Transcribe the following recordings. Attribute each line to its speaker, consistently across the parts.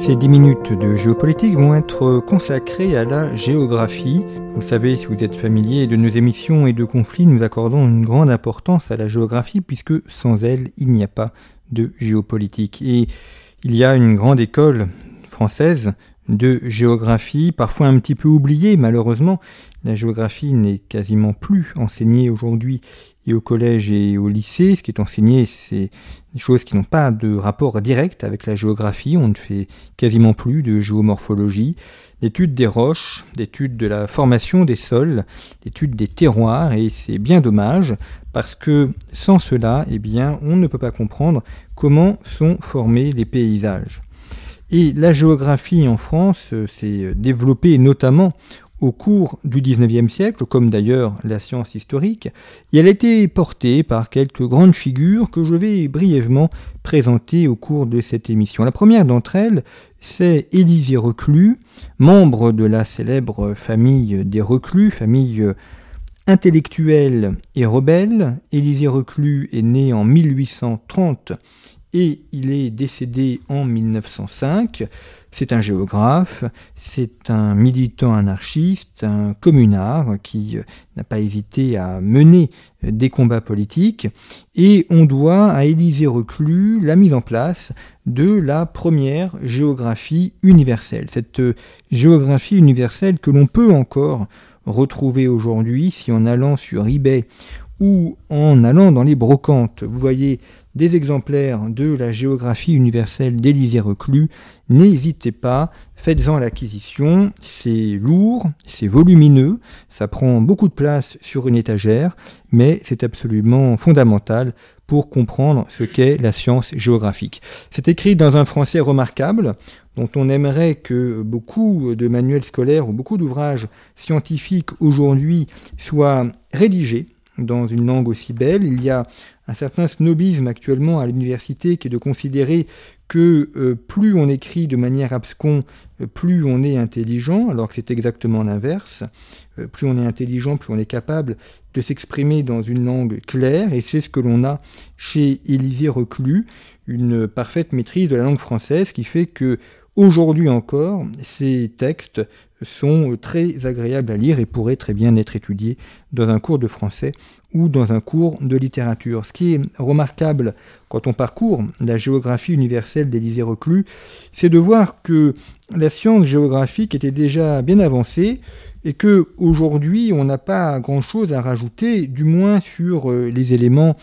Speaker 1: Ces 10 minutes de géopolitique vont être consacrées à la géographie. Vous savez, si vous êtes familier de nos émissions et de conflits, nous accordons une grande importance à la géographie puisque sans elle, il n'y a pas de géopolitique. Et il y a une grande école française de géographie, parfois un petit peu oubliée malheureusement. La géographie n'est quasiment plus enseignée aujourd'hui et au collège et au lycée. Ce qui est enseigné, c'est des choses qui n'ont pas de rapport direct avec la géographie. On ne fait quasiment plus de géomorphologie, d'études des roches, d'études de la formation des sols, d'études des terroirs et c'est bien dommage parce que sans cela, eh bien, on ne peut pas comprendre comment sont formés les paysages. Et la géographie en France euh, s'est développée notamment au cours du XIXe siècle, comme d'ailleurs la science historique, et elle a été portée par quelques grandes figures que je vais brièvement présenter au cours de cette émission. La première d'entre elles, c'est Élisée Reclus, membre de la célèbre famille des Reclus, famille intellectuelle et rebelle. Élisée Reclus est né en 1830 et il est décédé en 1905. C'est un géographe, c'est un militant anarchiste, un communard qui euh, n'a pas hésité à mener euh, des combats politiques, et on doit à Élisée Reclus la mise en place de la première géographie universelle. Cette euh, géographie universelle que l'on peut encore retrouver aujourd'hui si en allant sur eBay ou en allant dans les brocantes, vous voyez des exemplaires de la géographie universelle d'Élisée Reclus, n'hésitez pas, faites-en l'acquisition, c'est lourd, c'est volumineux, ça prend beaucoup de place sur une étagère, mais c'est absolument fondamental pour comprendre ce qu'est la science géographique. C'est écrit dans un français remarquable, dont on aimerait que beaucoup de manuels scolaires ou beaucoup d'ouvrages scientifiques aujourd'hui soient rédigés dans une langue aussi belle. Il y a un certain snobisme actuellement à l'université qui est de considérer que euh, plus on écrit de manière abscon, euh, plus on est intelligent, alors que c'est exactement l'inverse. Euh, plus on est intelligent, plus on est capable de s'exprimer dans une langue claire, et c'est ce que l'on a chez Élisée Reclus, une parfaite maîtrise de la langue française qui fait que Aujourd'hui encore, ces textes sont très agréables à lire et pourraient très bien être étudiés dans un cours de français ou dans un cours de littérature. Ce qui est remarquable quand on parcourt la géographie universelle d'Élisée Reclus, c'est de voir que la science géographique était déjà bien avancée et que aujourd'hui on n'a pas grand-chose à rajouter, du moins sur euh, les éléments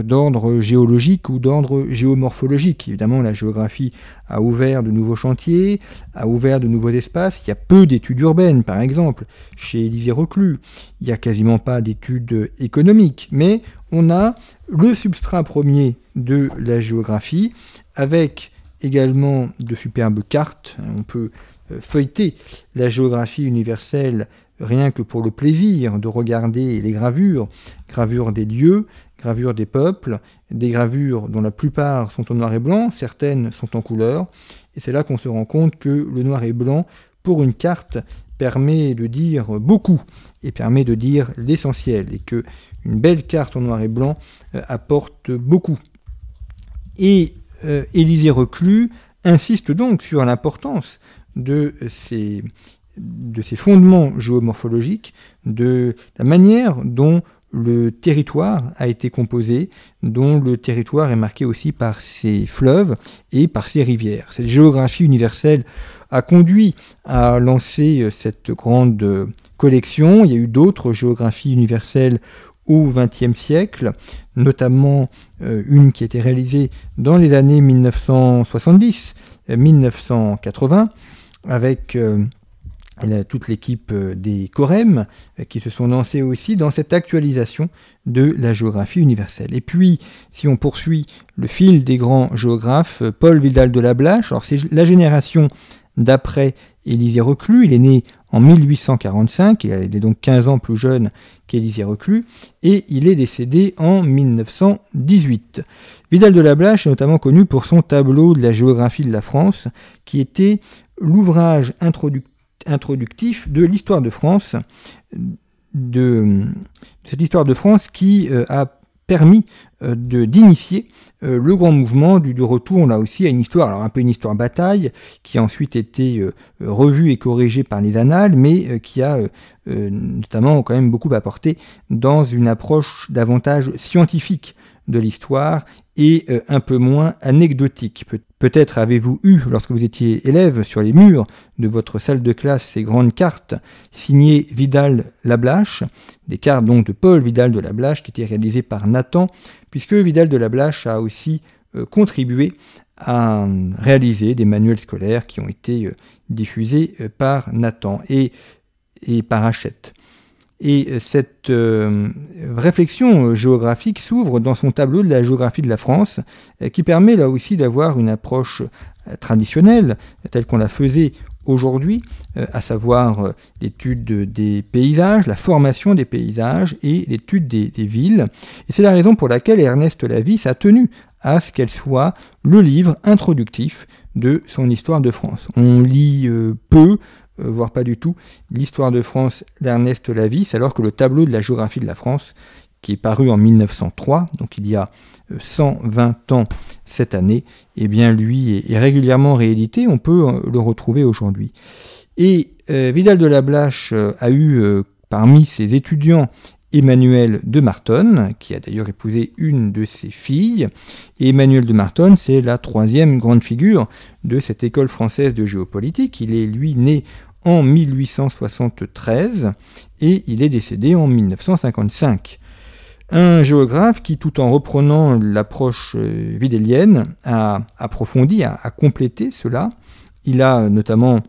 Speaker 1: d'ordre géologique ou d'ordre géomorphologique. Évidemment, la géographie a ouvert de nouveaux chantiers, a ouvert de nouveaux espaces. Il y a peu d'études urbaines, par exemple, chez Élisée Reclus. Il n'y a quasiment pas d'études économiques, mais on a le substrat premier de la géographie, avec également de superbes cartes. On peut euh, feuilleter la géographie universelle rien que pour le plaisir de regarder les gravures, gravures des lieux, gravures des peuples, des gravures dont la plupart sont en noir et blanc, certaines sont en couleur, et c'est là qu'on se rend compte que le noir et blanc, pour une carte, permet de dire beaucoup et permet de dire l'essentiel, et que une belle carte en noir et blanc euh, apporte beaucoup. Et euh, Élisée Reclus insiste donc sur l'importance de ces, de ces fondements géomorphologiques, de la manière dont le territoire a été composé, dont le territoire est marqué aussi par ses fleuves et par ses rivières. Cette géographie universelle a conduit à lancer cette grande collection. Il y a eu d'autres géographies universelles au XXe siècle, notamment euh, une qui a été réalisée dans les années 1970-1980 avec euh, toute l'équipe euh, des Corem euh, qui se sont lancés aussi dans cette actualisation de la géographie universelle. Et puis, si on poursuit le fil des grands géographes, Paul Vidal de la Blache, alors c'est la génération d'après Élisée Reclus, il est né en 1845, il est donc 15 ans plus jeune qu'Élisée Reclus, et il est décédé en 1918. Vidal de la Blache est notamment connu pour son tableau de la géographie de la France, qui était l'ouvrage introductif de l'histoire de France, de, cette histoire de France qui euh, a permis d'initier le grand mouvement du, du, retour là aussi à une histoire, alors un peu une histoire bataille, qui a ensuite été revue et corrigée par les annales, mais qui a notamment quand même beaucoup apporté dans une approche davantage scientifique de l'histoire et euh, un peu moins anecdotique. Peut-être avez-vous eu, lorsque vous étiez élève, sur les murs de votre salle de classe ces grandes cartes signées Vidal-Lablache, des cartes donc de Paul Vidal de Lablache qui étaient réalisées par Nathan, puisque Vidal de Lablache a aussi euh, contribué à réaliser des manuels scolaires qui ont été euh, diffusés par Nathan et par Hachette. Et cette euh, réflexion euh, géographique s'ouvre dans son tableau de la géographie de la France, euh, qui permet là aussi d'avoir une approche traditionnelle, telle qu'on la faisait aujourd'hui, à savoir l'étude des paysages, la formation des paysages et l'étude des, des, villes. Et c'est la raison pour laquelle Ernest Lavis a tenu à ce qu'elle soit le livre introductif de son histoire de France. On lit peu voire pas du tout, l'histoire de France d'Ernest Lavis, alors que le tableau de la géographie de la France, qui est paru en 1903, donc il y a 120 euh, ans cette année, eh bien lui est, régulièrement réédité, on peut euh, le retrouver aujourd'hui. Et Vidal de la Blache a eu parmi ses étudiants Emmanuel de Martonne, qui a d'ailleurs épousé une de ses filles. Emmanuel de Martonne, c'est la troisième grande figure de cette école française de géopolitique. Il est, lui, né en 1873 et il est décédé en 1955. Un géographe qui, tout en reprenant l'approche euh, vidélienne, a approfondi, a, complété cela. Il a notamment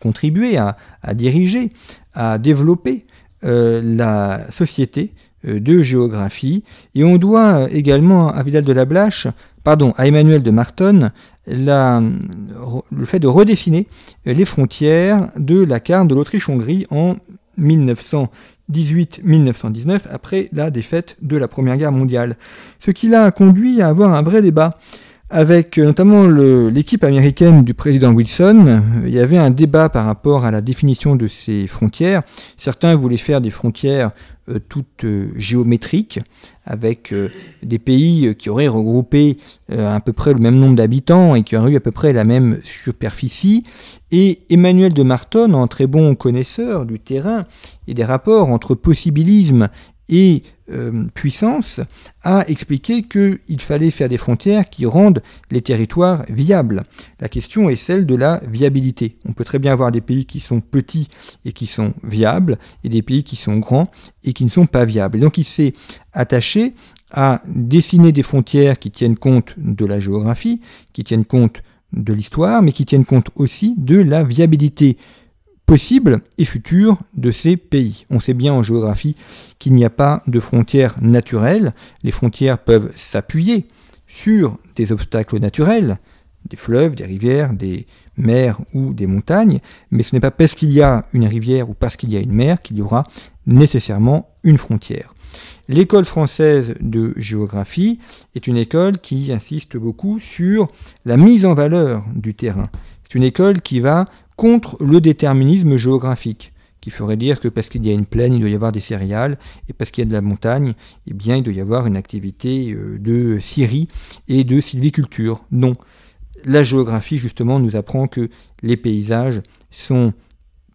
Speaker 1: contribué à diriger, à développer euh, la société euh, de géographie. Et on doit euh, également à Vidal de la Blache, pardon, à Emmanuel de Martonne, la, le fait de redessiner les frontières de la carte de l'Autriche-Hongrie en 1918-1919, après la défaite de la Première Guerre mondiale. Ce qui l'a conduit à avoir un vrai débat avec euh, notamment l'équipe américaine du président Wilson, il y avait un débat par rapport à la définition de ces frontières. Certains voulaient faire des frontières euh, toutes euh, géométriques, avec des pays qui auraient regroupé à peu près le même nombre d'habitants et qui auraient eu à peu près la même superficie. Et Emmanuel de Marton, en très bon connaisseur du terrain et des rapports entre possibilisme et euh, puissance a expliqué qu'il fallait faire des frontières qui rendent les territoires viables. La question est celle de la viabilité. On peut très bien avoir des pays qui sont petits et qui sont viables, et des pays qui sont grands et qui ne sont pas viables. Donc il s'est attaché à dessiner des frontières qui tiennent compte de la géographie, qui tiennent compte de l'histoire, mais qui tiennent compte aussi de la viabilité possible et futur de ces pays. On sait bien en géographie qu'il n'y a pas de frontières naturelles. Les frontières peuvent s'appuyer sur des obstacles naturels, des fleuves, des rivières, des mers ou des montagnes, mais ce n'est pas parce qu'il y a une rivière ou parce qu'il y a une mer qu'il y aura nécessairement une frontière. L'école française de géographie est une école qui insiste beaucoup sur la mise en valeur du terrain. C'est une école qui va contre le déterminisme géographique, qui ferait dire que parce qu'il y a une plaine, il doit y avoir des céréales, et parce qu'il y a de la montagne, eh bien, il doit y avoir une activité euh, de scierie et de sylviculture. Non. La géographie, justement, nous apprend que les paysages sont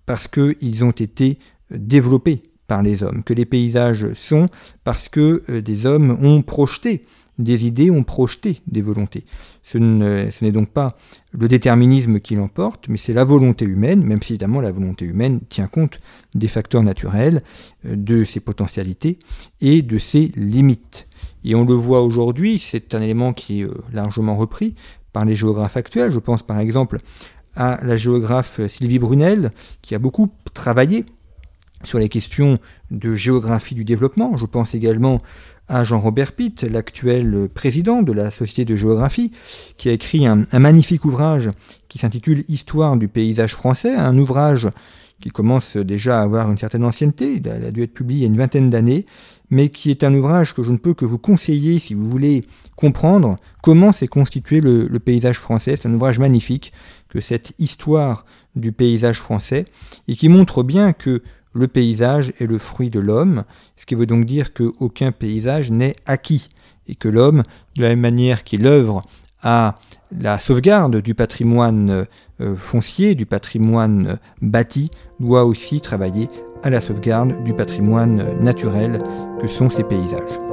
Speaker 1: parce qu'ils ont été développés les hommes, que les paysages sont parce que euh, des hommes ont projeté des idées ont projeté des volontés. Ce n'est donc pas le déterminisme qui l'emporte, mais c'est la volonté humaine, même si évidemment la volonté humaine tient compte des facteurs naturels, euh, de ses potentialités et de ses limites. Et on le voit aujourd'hui, c'est un élément qui est euh, largement repris par les géographes actuels. Je pense par exemple à la géographe Sylvie Brunel, qui a beaucoup travaillé sur les questions de géographie du développement. Je pense également à Jean-Robert Pitt, l'actuel président de la Société de géographie, qui a écrit un, magnifique ouvrage qui s'intitule Histoire du paysage français, un ouvrage qui commence déjà à avoir une certaine ancienneté, il a dû être publié il y a une vingtaine d'années, mais qui est un ouvrage que je ne peux que vous conseiller si vous voulez comprendre comment s'est constitué le, le paysage français. C'est un ouvrage magnifique que cette histoire du paysage français, et qui montre bien que le paysage est le fruit de l'homme, ce qui veut donc dire qu'aucun paysage n'est acquis, et que l'homme, de la même manière qu'il œuvre à la sauvegarde du patrimoine euh, foncier, du patrimoine bâti, doit aussi travailler à la sauvegarde du patrimoine naturel que sont ces paysages.